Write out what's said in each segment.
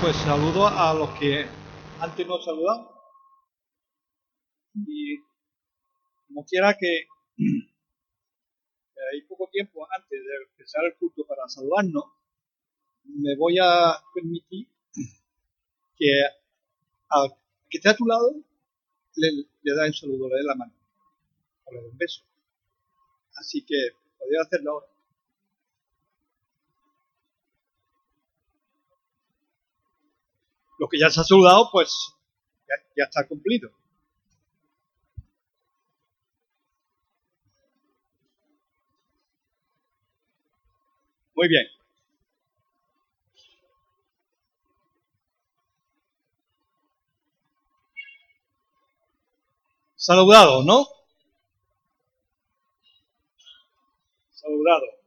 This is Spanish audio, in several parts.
pues saludo a los que antes nos saludaban. Y como quiera que hay poco tiempo antes de empezar el culto para saludarnos, me voy a permitir que al que esté a tu lado le, le da un saludo, le dé la mano, o le dé un beso. Así que podría hacerlo ahora. Lo que ya se ha saludado, pues ya, ya está cumplido. Muy bien. Saludado, ¿no? Saludado.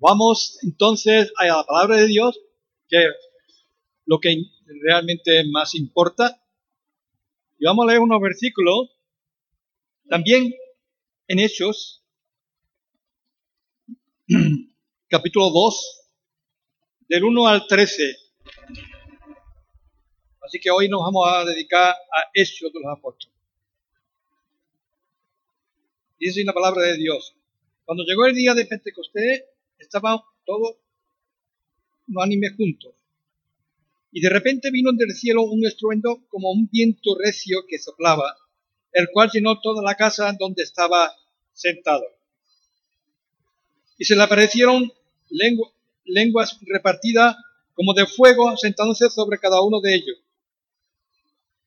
Vamos entonces a la palabra de Dios, que es lo que realmente más importa. Y vamos a leer unos versículos. También en Hechos, capítulo 2, del 1 al 13. Así que hoy nos vamos a dedicar a Hechos de los Apóstoles. Dice la palabra de Dios. Cuando llegó el día de Pentecostés, estaban todos unánimes juntos. Y de repente vino del cielo un estruendo como un viento recio que soplaba, el cual llenó toda la casa donde estaba sentado. Y se le aparecieron lenguas repartidas como de fuego sentándose sobre cada uno de ellos.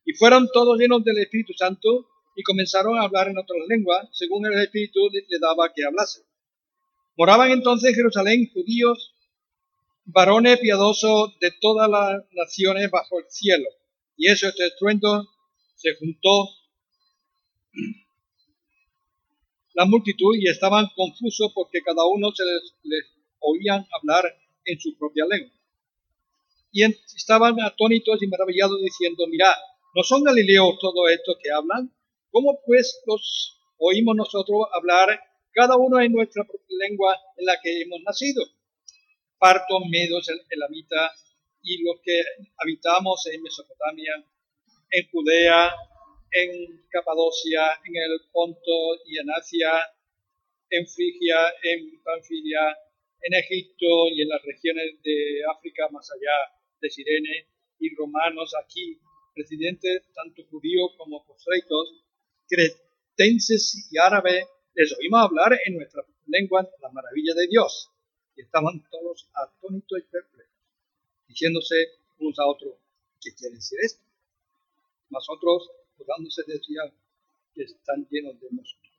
Y fueron todos llenos del Espíritu Santo y comenzaron a hablar en otras lenguas, según el Espíritu le daba que hablase. Moraban entonces en Jerusalén judíos, varones piadosos de todas las naciones bajo el cielo. Y eso, este estruendo, se juntó la multitud y estaban confusos porque cada uno se les, les oían hablar en su propia lengua. Y estaban atónitos y maravillados diciendo, mirad, ¿no son galileos todos estos que hablan? ¿Cómo pues los oímos nosotros hablar cada uno en nuestra propia lengua en la que hemos nacido? Partos, medos, elamita y los que habitamos en Mesopotamia, en Judea, en Capadocia, en el Ponto y en Asia, en Frigia, en Panfilia, en Egipto y en las regiones de África más allá de Sirene, y romanos aquí, residentes tanto judíos como proselitos, cretenses y árabes, les oímos hablar en nuestra lengua la maravilla de Dios. Y estaban todos atónitos y perplejos, diciéndose unos a otros, ¿qué quiere decir esto? Nosotros, dándose decía que están llenos de nosotros.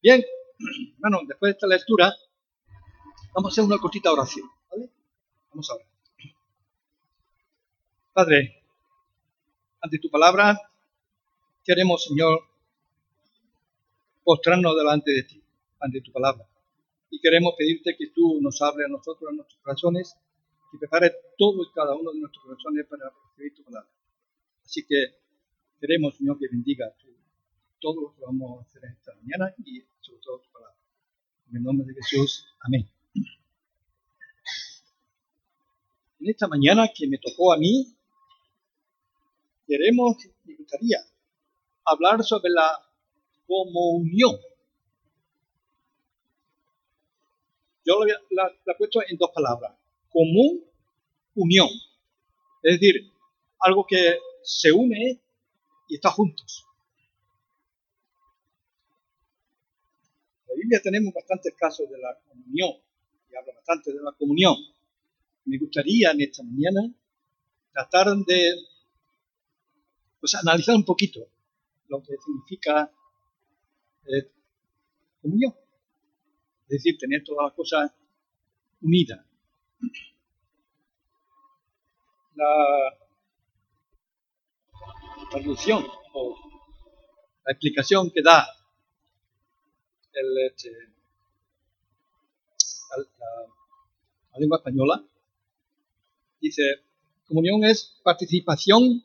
Bien, bueno, después de esta lectura, vamos a hacer una cortita oración, ¿vale? Vamos a ver. Padre, ante tu palabra, queremos, Señor, postrarnos delante de ti, ante tu palabra. Y queremos pedirte que tú nos hables a nosotros, a nuestros corazones, y prepares todo y cada uno de nuestros corazones para recibir tu palabra. Así que queremos, Señor, que bendiga todo lo que vamos a hacer esta mañana y sobre todo tu palabra. En el nombre de Jesús, amén. En esta mañana que me tocó a mí, queremos, me gustaría hablar sobre la comunión. Yo la, la, he puesto en dos palabras. Común, unión. Es decir, algo que se une y está juntos. En la Biblia tenemos bastantes casos de la comunión y habla bastante de la comunión. Me gustaría en esta mañana tratar de pues, analizar un poquito lo que significa eh, comunión. Es decir, tener todas las cosas unidas. La traducción o la explicación que da el, este, la, la lengua española dice, comunión es participación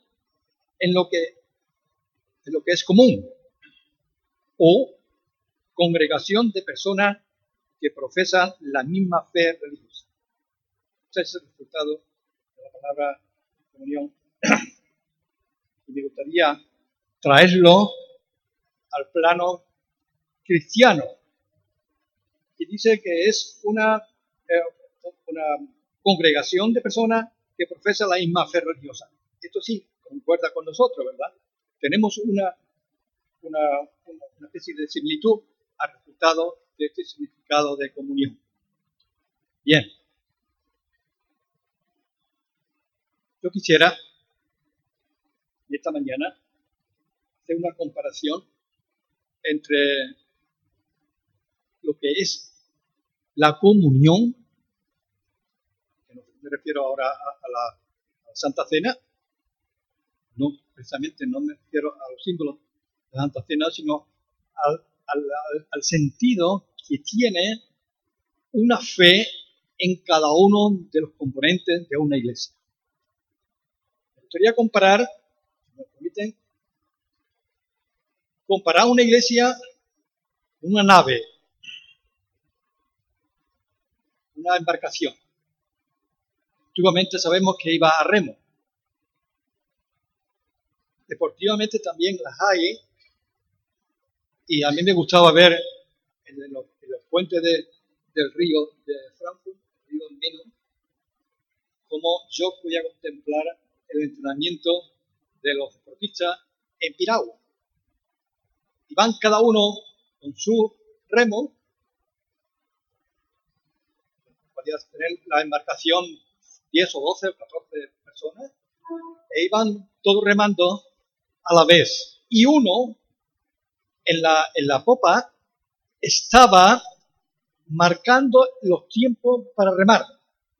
en lo que, en lo que es común o congregación de personas que profesan la misma fe religiosa. Ese es el resultado de la palabra comunión. Y me gustaría traerlo al plano cristiano, y dice que es una, eh, una congregación de personas que profesan la misma fe religiosa. Esto sí, concuerda con nosotros, ¿verdad? Tenemos una, una, una especie de similitud al resultado de este significado de comunión. Bien. Yo quisiera, esta mañana, hacer una comparación entre lo que es la comunión, me refiero ahora a, la, Santa Cena, no precisamente no me refiero a los símbolos Cena, sino al, sentido que tiene una fe en cada uno de los componentes de una iglesia. Me gustaría comparar, si me permiten, comparar una iglesia, una nave, una embarcación. Antiguamente sabemos que iba a remo. Deportivamente también las hay. Y a mí me gustaba ver en los, puentes del río de Frankfurt, el río Meno, cómo yo podía contemplar el entrenamiento de los deportistas en piragua. Y van cada uno con su remo tener la embarcación 10 o 12 o 14 personas, e iban todos remando a la vez. Y uno en la, en la popa estaba marcando los tiempos para remar.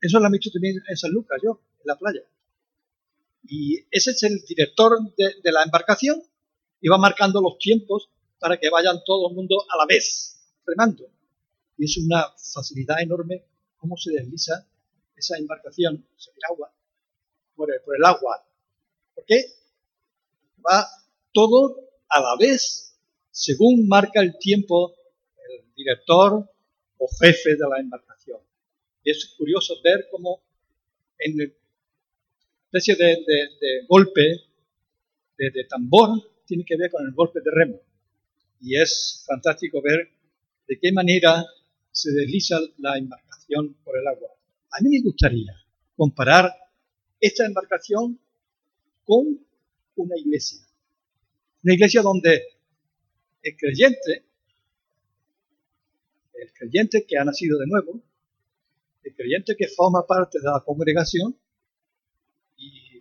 Eso lo han visto también en San Lucas, yo, en la playa. Y ese es el director de, la embarcación. Iba marcando los tiempos para que vayan todo el mundo a la vez, remando. Y es una facilidad enorme cómo se desliza esa embarcación sobre el agua, por el, agua. ¿Por qué? Va todo a la vez, según marca el tiempo el director o jefe de la embarcación. Y es curioso ver cómo en una especie de, golpe de, de, tambor tiene que ver con el golpe de remo. Y es fantástico ver de qué manera se desliza la embarcación por el agua. A mí me gustaría comparar esta embarcación con una iglesia. Una iglesia donde el creyente, el creyente que ha nacido de nuevo, el creyente que forma parte de la congregación, y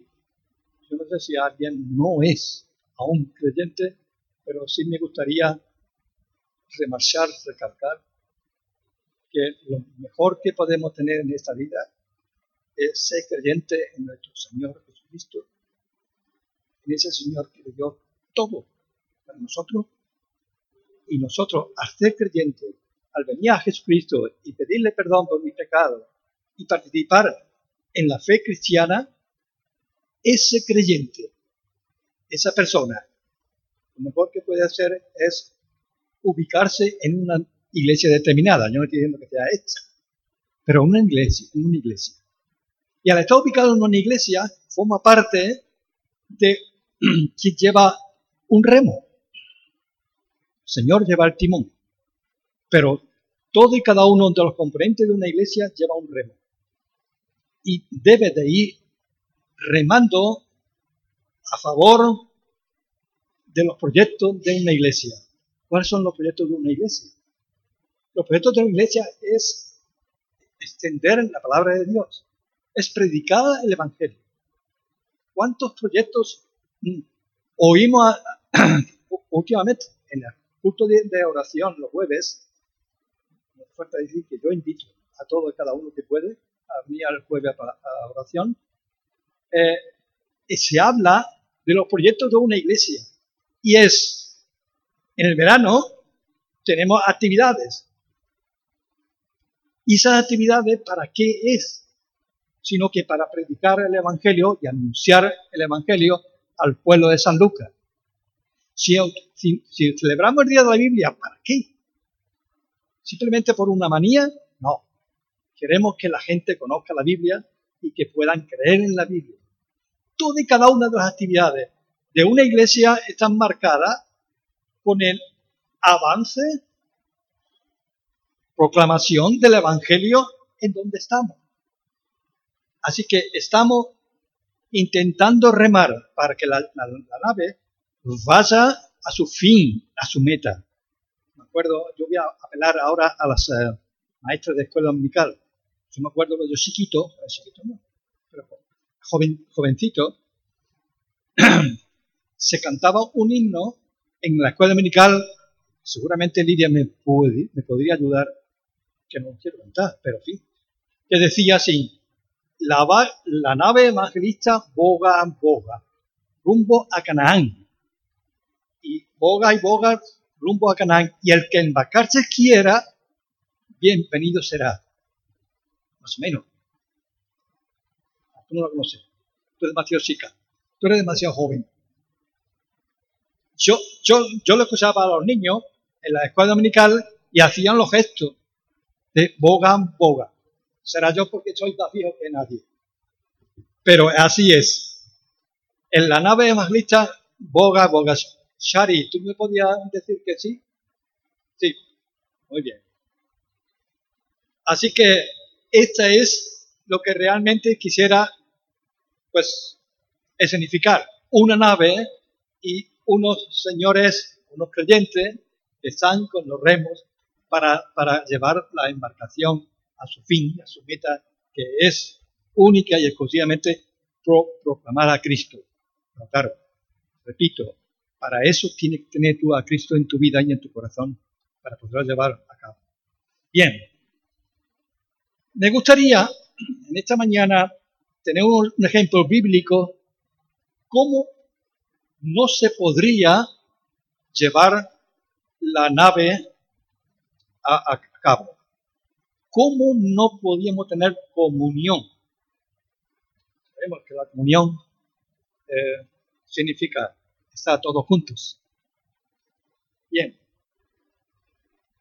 yo no sé si alguien no es aún creyente, pero sí me gustaría remarchar, recalcar que lo mejor que podemos tener en esta vida es ser creyente en nuestro Señor Jesucristo, en ese Señor que dio todo para nosotros, y nosotros, al ser creyente, al venir a Jesucristo y pedirle perdón por mi pecado y participar en la fe cristiana, ese creyente, esa persona, lo mejor que puede hacer es ubicarse en una iglesia determinada. Yo no estoy diciendo que sea esta, pero una iglesia, una iglesia. Y al estar ubicado en una iglesia, forma parte de quien lleva un remo. Señor lleva el timón. Pero todo y cada uno de los componentes de una iglesia lleva un remo. Y debe de ir remando a favor de los proyectos de una iglesia. ¿Cuáles son los proyectos de una iglesia? Los proyectos de la iglesia es extender la palabra de Dios, es predicar el Evangelio. ¿Cuántos proyectos mm, oímos últimamente en el culto de, oración los jueves? Me falta decir que yo invito a todo y cada uno que puede a venir al jueves a, oración. Eh, y se habla de los proyectos de una iglesia. Y es, en el verano tenemos actividades, ¿Y esas actividades para qué es? Sino que para predicar el Evangelio y anunciar el Evangelio al pueblo de San Lucas. Si, celebramos el Día de la Biblia, ¿para qué? simplemente por una manía, no. Queremos que la gente conozca la Biblia y que puedan creer en la Biblia. Toda y cada una de las actividades de una iglesia están marcadas con el avance, proclamación del Evangelio en donde estamos. Así que estamos intentando remar para que la, nave vaya a su fin, a su meta. Me acuerdo, yo voy a apelar ahora a las eh, maestras de escuela dominical. Yo me acuerdo que yo chiquito, chiquito no, pero joven, jovencito, se cantaba un himno en la escuela dominical. Seguramente Lidia me, puede, me podría ayudar, que no quiero cantar, pero en fin, que decía así, la, la nave evangelista boga, boga, rumbo a Canaán. Y boga y boga, rumbo a Canaán. Y el que embarcarse quiera, bienvenido será. Más o menos. Tú no lo conoces. Tú eres demasiado chica. Tú eres demasiado joven. Yo, yo, yo lo escuchaba a los niños en la escuela dominical y hacían los gestos de boga, boga. Será yo porque soy más viejo que nadie. Pero así es. En la nave evangelista, boga, boga. Shari, ¿tú me podías decir que sí? Sí, muy bien. Así que esta es lo que realmente quisiera, pues, escenificar. Una nave y unos señores, unos creyentes, que están con los remos para, para llevar la embarcación a su fin, a su meta, que es única y exclusivamente proclamar a Cristo. Pero claro, repito, para eso tienes que tener tú a Cristo en tu vida y en tu corazón para poderlo llevar a cabo. Bien, me gustaría en esta mañana tener un, ejemplo bíblico cómo no se podría llevar la nave a, a cabo. ¿Cómo no podíamos tener comunión? Sabemos que la comunión eh, significa estar todos juntos. Bien.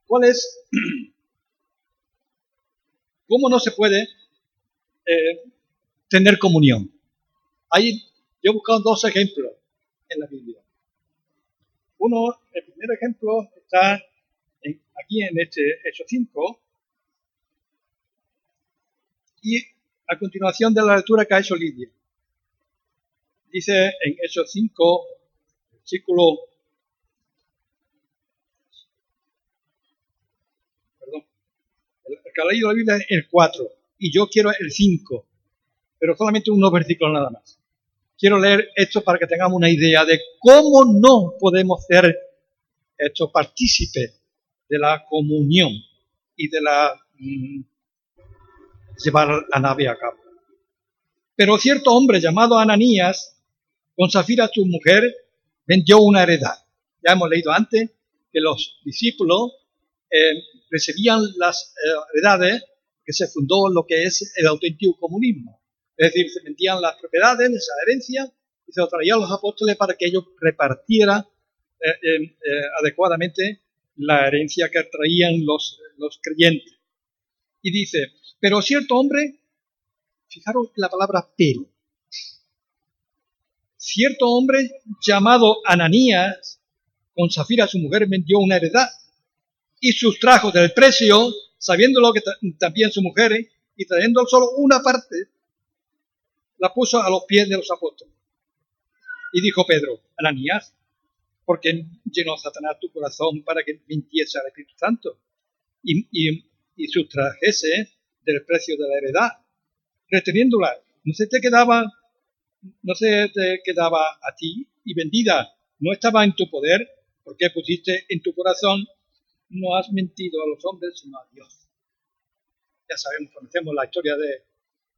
¿Cuál es? ¿Cómo no se puede eh, tener comunión? Ahí yo he buscado dos ejemplos en la Biblia. Uno, el primer ejemplo está aquí en este Hecho 5, y a continuación de la lectura que ha hecho Lidia. Dice en Hechos 5, versículo. Perdón. El, que ha leído la Biblia es el 4 y yo quiero el 5, pero solamente unos versículos nada más. Quiero leer esto para que tengamos una idea de cómo no podemos ser estos partícipes de la comunión y de la mm, llevar la nave a cabo. Pero cierto hombre llamado Ananías, con Zafira su mujer, vendió una heredad. Ya hemos leído antes que los discípulos eh, recibían las eh, heredades que se fundó lo que es el auténtico comunismo. Es decir, se vendían las propiedades, esa herencia, y se lo traían a los apóstoles para que ellos repartieran eh, adecuadamente la herencia que traían los, los creyentes. Y dice, pero cierto hombre, fijaros la palabra pero, cierto hombre llamado Ananías, con Zafira su mujer vendió una heredad y sustrajo del precio, sabiendo que también su mujer, y trayendo solo una parte, la puso a los pies de los apóstoles. Y dijo Pedro, Ananías, ¿por qué llenó Satanás tu corazón para que mintiese al Espíritu Santo? Y, y, y sustrajese del precio de la heredad, reteniéndola. No se te quedaba, no se te quedaba a ti y vendida, no estaba en tu poder, porque pusiste en tu corazón, no has mentido a los hombres, sino a Dios. Ya sabemos, conocemos la historia de,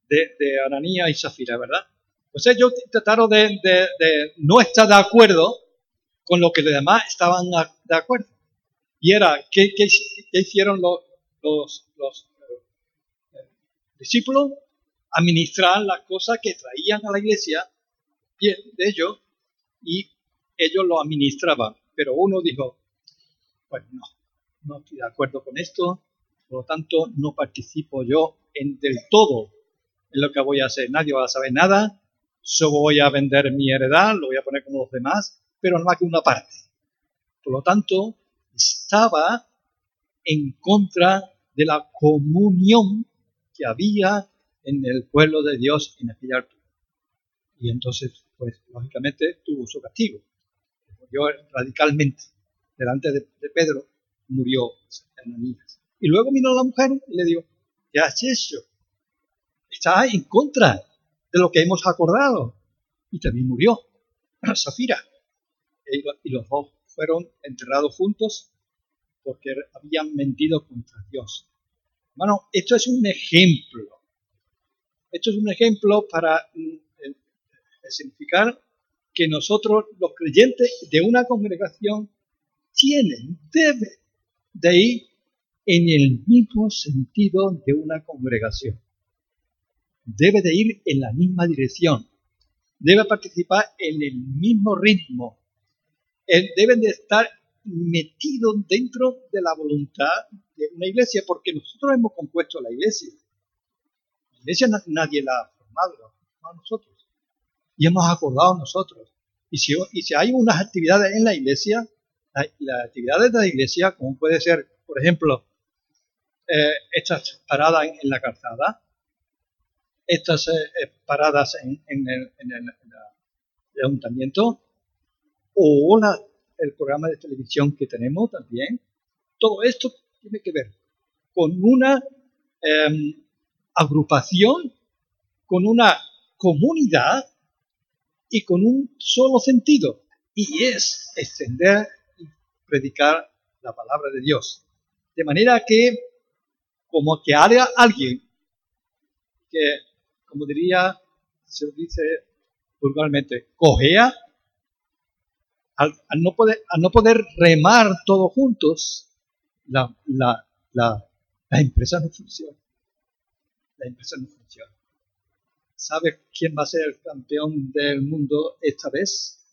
de, Ananía y Zafira, ¿verdad? Pues ellos trataron de, de, no estar de acuerdo con lo que los demás estaban de acuerdo. Y era, ¿qué, qué, hicieron los, los, los discípulos administrar las cosas que traían a la iglesia de ellos y ellos lo administraban. Pero uno dijo, pues no, no estoy de acuerdo con esto, por lo tanto no participo yo en del todo en lo que voy a hacer. Nadie va a saber nada, solo voy a vender mi heredad, lo voy a poner como los demás, pero no más que una parte. Por lo tanto, estaba en contra de la comunión que había en el pueblo de Dios en aquella altura. Y entonces, pues, lógicamente, tuvo su castigo. Murió radicalmente. Delante de, Pedro murió Ananías. Y luego vino la mujer y le dijo, ¿qué has hecho? Está en contra de lo que hemos acordado. Y también murió Zafira. Y los dos fueron enterrados juntos porque habían mentido contra Dios. Bueno, esto es un ejemplo. Esto es un ejemplo para mm, eh, significar que nosotros, los creyentes de una congregación, tienen, deben de ir en el mismo sentido de una congregación. Debe de ir en la misma dirección. Debe participar en el mismo ritmo. Deben de estar metidos dentro de la voluntad de una iglesia, porque nosotros hemos compuesto la iglesia. Iglesia nadie la ha formado, la nosotros. Y hemos acordado nosotros. Y si, y si hay unas actividades en la iglesia, las actividades de la iglesia, como puede ser, por ejemplo, eh, estas paradas en, la calzada, estas eh, eh, paradas en, el, ayuntamiento, o el programa de televisión que tenemos también, todo esto tiene que ver con una em, agrupación, con una comunidad y con un solo sentido, y es extender y predicar la palabra de Dios. De manera que como que haya alguien que, como diría, se dice vulgarmente, cojea, al, no poder, no poder remar todos juntos, la, la, la empresa no funciona. La empresa no funciona. ¿Sabe quién va a ser el campeón del mundo esta vez?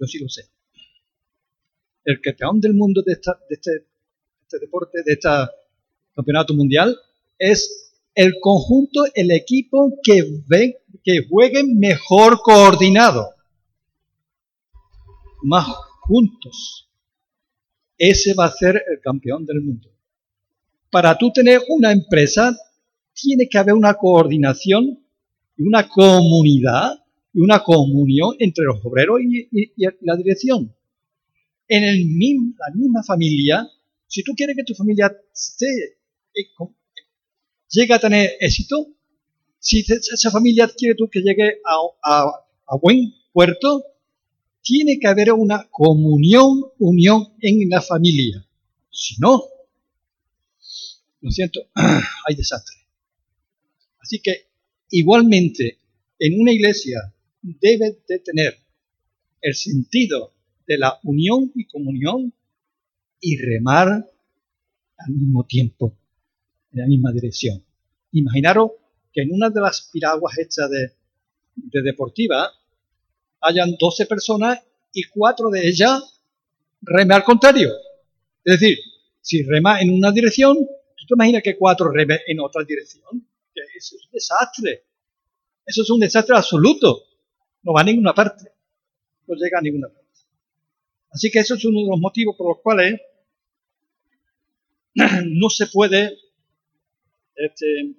Yo sí lo sé. El campeón del mundo de, esta, de este, este deporte, de esta campeonato mundial, es el conjunto, el equipo que, que juegue mejor coordinado, más juntos. Ese va a ser el campeón del mundo. Para tú tener una empresa, tiene que haber una coordinación y una comunidad y una comunión entre los obreros y, la dirección. En el la misma familia, si tú quieres que tu familia esté llega a tener éxito, si esa familia quiere tú que llegue a, buen puerto, tiene que haber una comunión, unión en la familia. Si no, lo siento, hay desastre. Así que igualmente en una iglesia debe de tener el sentido de la unión y comunión y remar al mismo tiempo en la misma dirección. Imaginaros que en una de las piraguas hechas de, deportiva hayan 12 personas y cuatro de ellas remen al contrario. Es decir, si rema en una dirección, ¿tú te imaginas que cuatro remen en otra dirección? Eso es un desastre. Eso es un desastre absoluto. No va a ninguna parte. No llega a ninguna parte. Así que eso es uno de los motivos por los cuales no se puede este,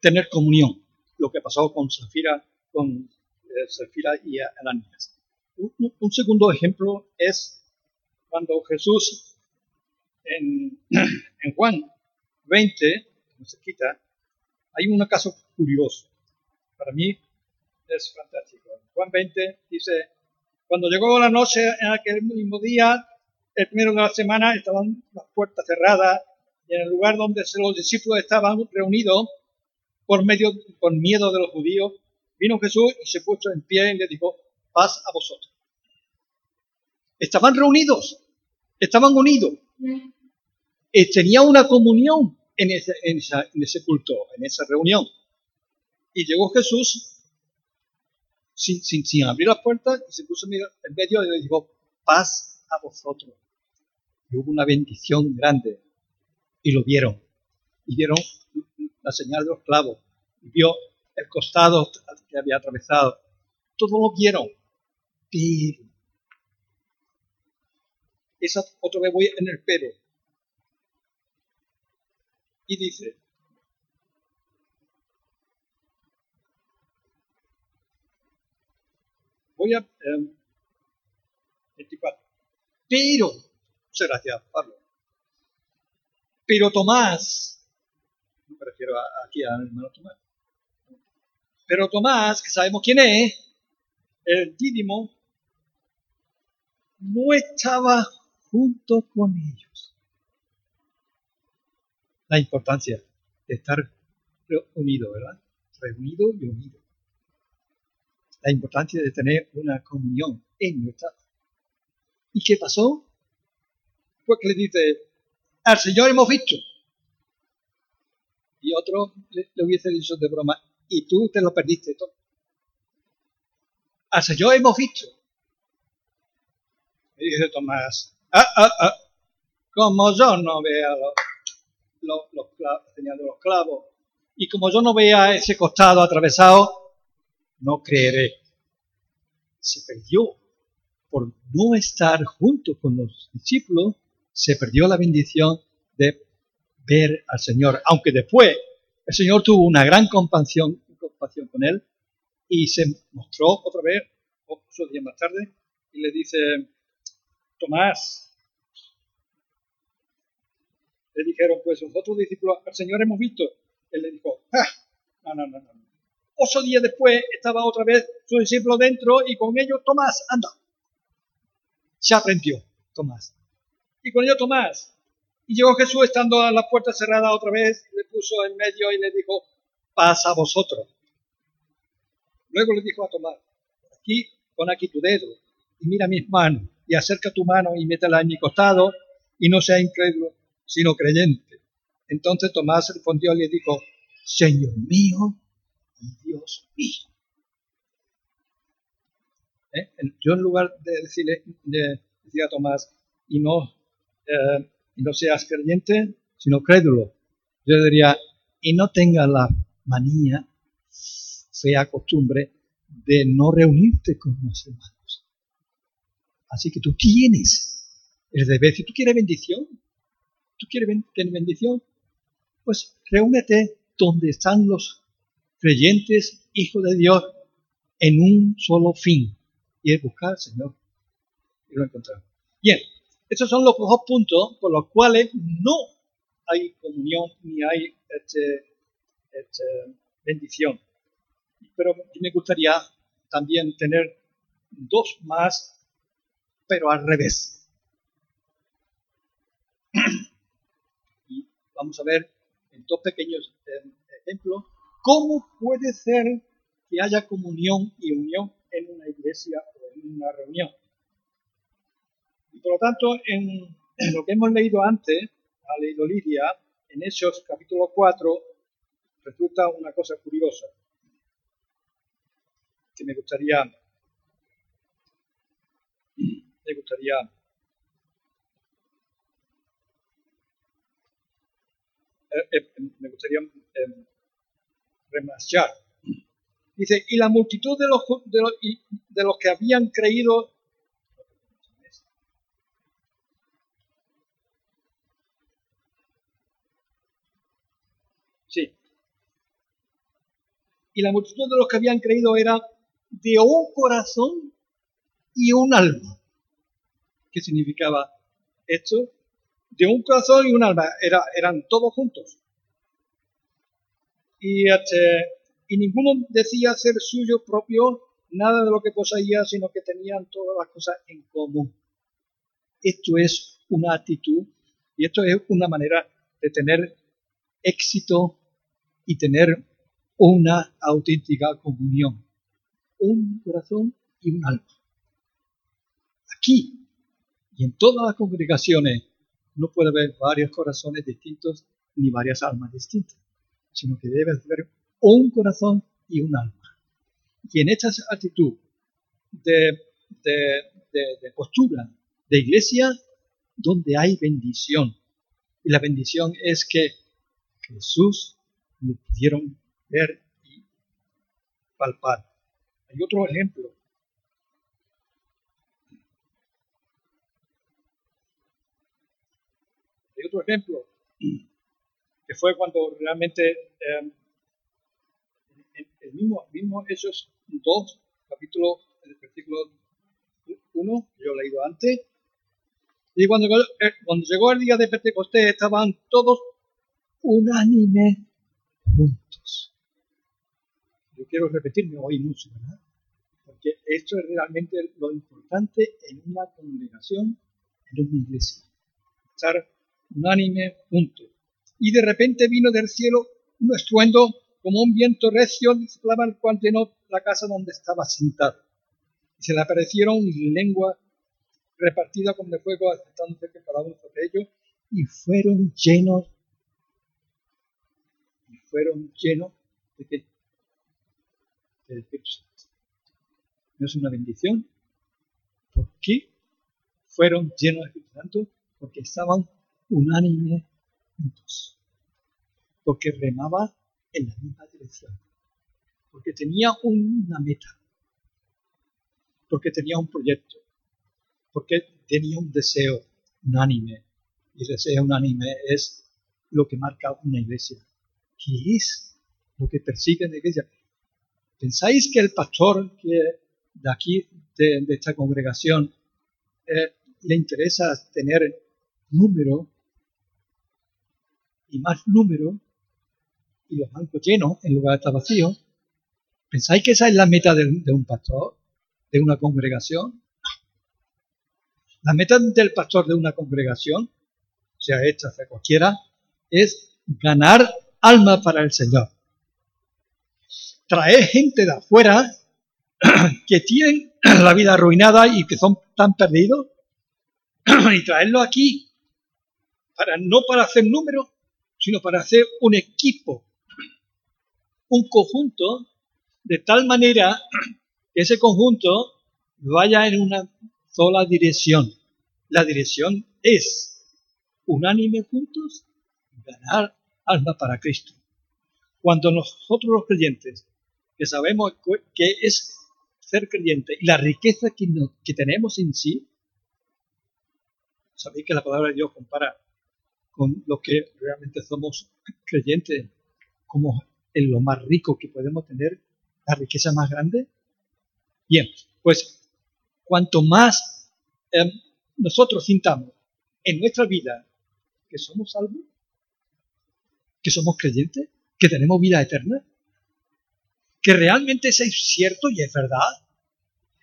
tener comunión, lo que pasó con Zafira, con eh, y Ananías. Un, segundo ejemplo es cuando Jesús en, Juan 20, se quita, hay un caso curioso. Para mí es fantástico. Juan 20 dice, cuando llegó la noche en aquel mismo día, el primero de la semana, estaban las puertas cerradas y en el lugar donde los discípulos estaban reunidos por medio, por miedo de los judíos, vino Jesús y se puso en pie y le dijo, paz a vosotros. Estaban reunidos, estaban unidos. Y tenía una comunión en ese, en, ese culto, en esa reunión. Y llegó Jesús sin, sin, sin abrir las puertas y se puso en medio y le dijo, paz a vosotros. y hubo una bendición grande. Y lo vieron. Y vieron la señal de los clavos. Y vio el costado que había atravesado. Todo lo vieron. Pero. Esa otra vez voy en el pero. Y dice, voy a... 24. Em, pero, muchas gracias, Pablo. Pero Tomás, me refiero aquí al hermano Tomás, pero Tomás, que sabemos quién es, el Dídimo, no estaba junto con ellos. La importancia de estar unido, ¿verdad? Reunido y unido. La importancia de tener una comunión en nuestra. ¿Y qué pasó? Pues que le dice, al Señor hemos visto. Y otro le, hubiese dicho de broma, y tú te lo perdiste todo. Al Señor hemos visto. Y dice Tomás, ah, ah, ah, como yo no vea los, los, los, clavos, los clavos, y como yo no vea ese costado atravesado, no creeré. Se perdió. Por no estar junto con los discípulos, se perdió la bendición de ver al Señor, aunque después el Señor tuvo una gran compasión, compasión con él y se mostró otra vez, ocho días más tarde, y le dice, Tomás, le dijeron, pues los otros discípulos, al Señor hemos visto. Él le dijo, ah, no, no, no, no. Ocho días después estaba otra vez su discípulo dentro y con ellos, Tomás, anda. Se aprendió, Tomás. Y con ellos, Tomás. Y llegó Jesús estando a la puerta cerrada otra vez, le puso en medio y le dijo, pasa vosotros. Luego le dijo a Tomás, aquí pon aquí tu dedo y mira mis manos y acerca tu mano y métela en mi costado y no sea incrédulo, sino creyente. Entonces Tomás respondió y le dijo, Señor mío y Dios mío. ¿Eh? Yo en lugar de decirle de, decir a Tomás, y no, eh, y no seas creyente, sino crédulo, yo diría, y no tenga la manía, fea costumbre, de no reunirte con los hermanos. Así que tú tienes el deber, si tú quieres bendición, tú quieres tener bendición, pues reúnete donde están los creyentes, hijos de Dios, en un solo fin, y es buscar al Señor. Y lo encontramos. Bien, estos son los dos puntos por los cuales no hay comunión ni hay este, este, bendición. Pero me gustaría también tener dos más, pero al revés. Vamos a ver en dos pequeños eh, ejemplos cómo puede ser que haya comunión y unión en una iglesia o en una reunión. Y por lo tanto, en, lo que hemos leído antes, ha leído Lidia, en Hechos capítulo 4, resulta una cosa curiosa que me gustaría me gustaría eh, eh, me gustaría eh, Dice, y la multitud de los, de los, de los que habían creído Sí. Y la multitud de los que habían creído era de un corazón y un alma. ¿Qué significaba esto? De un corazón y un alma. Era, eran todos juntos. Y, este, y ninguno decía ser suyo propio nada de lo que poseía, sino que tenían todas las cosas en común. Esto es una actitud y esto es una manera de tener éxito y tener una auténtica comunión un corazón y un alma. Aquí y en todas las congregaciones no puede haber varios corazones distintos ni varias almas distintas, sino que debe haber un corazón y un alma. Y en esta actitud de, de, de postura de iglesia, donde hay bendición. Y la bendición es que Jesús lo pudieron ver y palpar. Hay otro ejemplo. Otro ejemplo que fue cuando realmente eh, el mismo, mismo Hechos 2, capítulo, el versículo 1, yo he leído antes, y cuando, eh, cuando llegó el día de Pentecostés estaban todos unánimes juntos. Yo quiero repetirme hoy mucho, ¿verdad? Porque esto es realmente lo importante en una congregación, en una iglesia. Estar unánime juntos y de repente vino del cielo un estruendo como un viento recio soplaba el cual la casa donde estaba sentado. Y se le aparecieron lenguas repartidas como de fuego, aceptándose que cada uno sobre ellos, y fueron llenos, y fueron llenos de qué? Del Espíritu Santo. ¿No es una bendición? ¿Por qué fueron llenos del Espíritu Santo? Porque estaban unánimes porque remaba en la misma dirección, porque tenía una meta, porque tenía un proyecto, porque tenía un deseo unánime. Y el deseo unánime es lo que marca una iglesia. ¿Qué es lo que persigue la iglesia? ¿Pensáis que el pastor que de aquí, de, esta congregación, eh, le interesa tener número y más número y los bancos llenos en lugar de estar vacíos. ¿Pensáis que esa es la meta de, un pastor, de una congregación? La meta del pastor de una congregación, sea esta, sea cualquiera, es ganar alma para el Señor. Traer gente de afuera que tienen la vida arruinada y que son tan perdidos y traerlo aquí para no para hacer números, sino para hacer un equipo, un conjunto, de tal manera que ese conjunto vaya en una sola dirección. La dirección es, unánime juntos, ganar alma para Cristo. Cuando nosotros los creyentes, que sabemos que es ser creyente y la riqueza que, que tenemos en sí, sabéis que la palabra de Dios compara con lo que realmente somos creyentes, como en lo más rico que podemos tener, la riqueza más grande. Bien, pues cuanto más em, nosotros sintamos en nuestra vida que somos salvos, que somos creyentes, que tenemos vida eterna, que realmente es cierto y es verdad,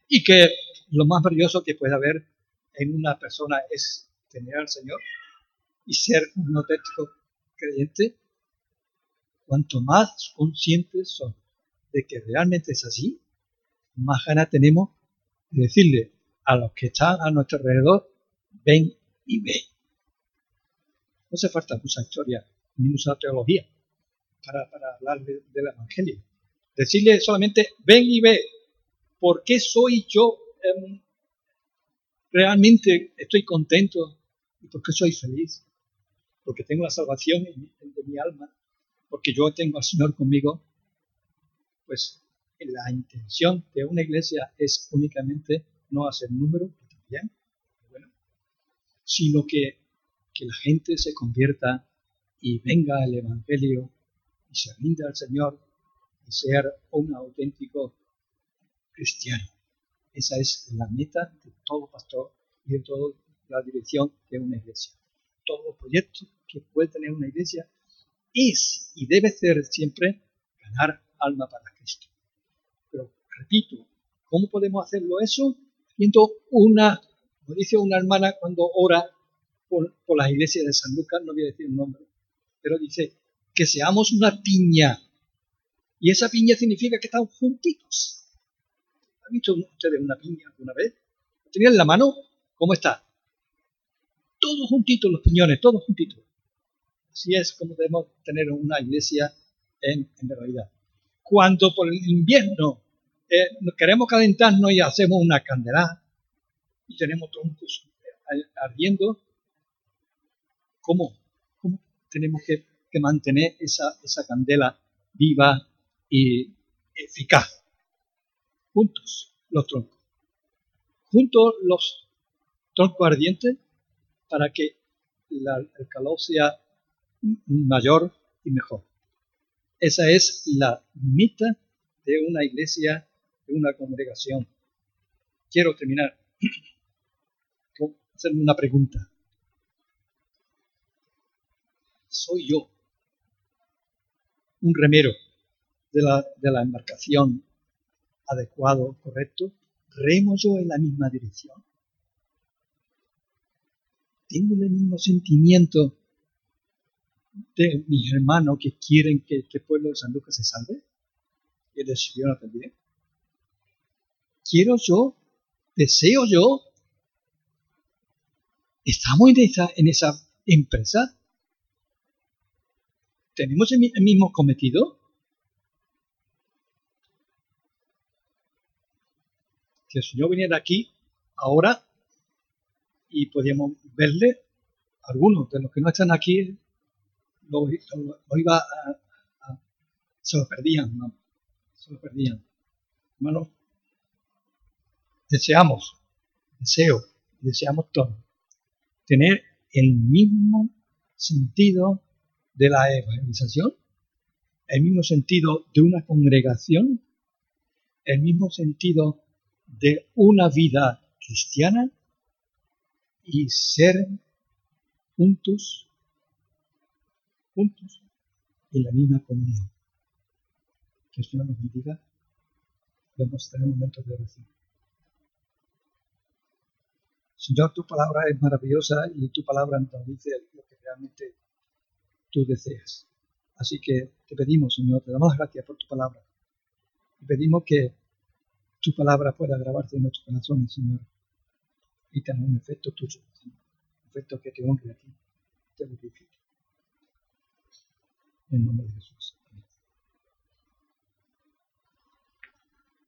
y que lo más valioso que puede haber en una persona es tener al Señor, y ser un auténtico creyente, cuanto más conscientes son de que realmente es así, más ganas tenemos de decirle a los que están a nuestro alrededor, ven y ve. No hace falta mucha historia ni mucha teología para, hablar del Evangelio. Decirle solamente, ven y ve, ¿por qué soy yo em, realmente estoy contento y por qué soy feliz? Porque tengo la salvación de mi alma, porque yo tengo al Señor conmigo, pues la intención de una iglesia es únicamente no hacer número, bien, bueno, sino que, que la gente se convierta y venga al Evangelio y se rinda al Señor y ser un auténtico cristiano. Esa es la meta de todo pastor y de toda la dirección de una iglesia. Todo proyecto que puede tener una iglesia es y debe ser siempre ganar alma para Cristo. Pero, repito, ¿cómo podemos hacerlo eso? Viendo una, como dice una hermana cuando ora por, por la iglesia de San Lucas, no voy a decir un nombre, pero dice que seamos una piña. Y esa piña significa que están juntitos. ¿Han visto ustedes una piña alguna vez? ¿Tenían en la mano? ¿Cómo está? Todos juntitos los piñones, todos juntitos. Así es como debemos tener una iglesia en, realidad. Cuando por el invierno eh, queremos calentarnos y hacemos una candela y tenemos troncos ardiendo, ¿Cómo, cómo tenemos que, que mantener esa, esa candela viva y eficaz? Juntos los troncos. Juntos los troncos ardientes para que el calor sea mayor y mejor. Esa es la meta de una iglesia, de una congregación. Quiero terminar con hacerme una pregunta. ¿Soy yo un remero de la, de la embarcación adecuado, correcto? ¿Remo yo en la misma dirección? ¿Tengo el mismo sentimiento de mis hermanos que quieren que, el pueblo de San Lucas se salve? Y el de también. ¿Quiero yo? ¿Deseo yo? ¿Estamos en esa, en esa empresa? ¿Tenemos el, mismo cometido? Si el Señor viniera aquí ahora y podíamos verle, algunos de los que no están aquí iba se lo perdían, se lo perdían. Hermano, deseamos, deseo, deseamos todo, tener el mismo sentido de la evangelización, el mismo sentido de una congregación, el mismo sentido de una vida cristiana y ser juntos juntos en la misma comunión. Que el Señor nos bendiga. Vamos a tener un momento de oración. Señor, tu palabra es maravillosa y tu palabra nos dice lo que realmente tú deseas. Así que te pedimos, Señor, te damos gracias por tu palabra. Y pedimos que tu palabra pueda grabarse en nuestros corazones, Señor, y tener un efecto tuyo. Un efecto que te honre a ti, te glorifique en nombre de Jesús.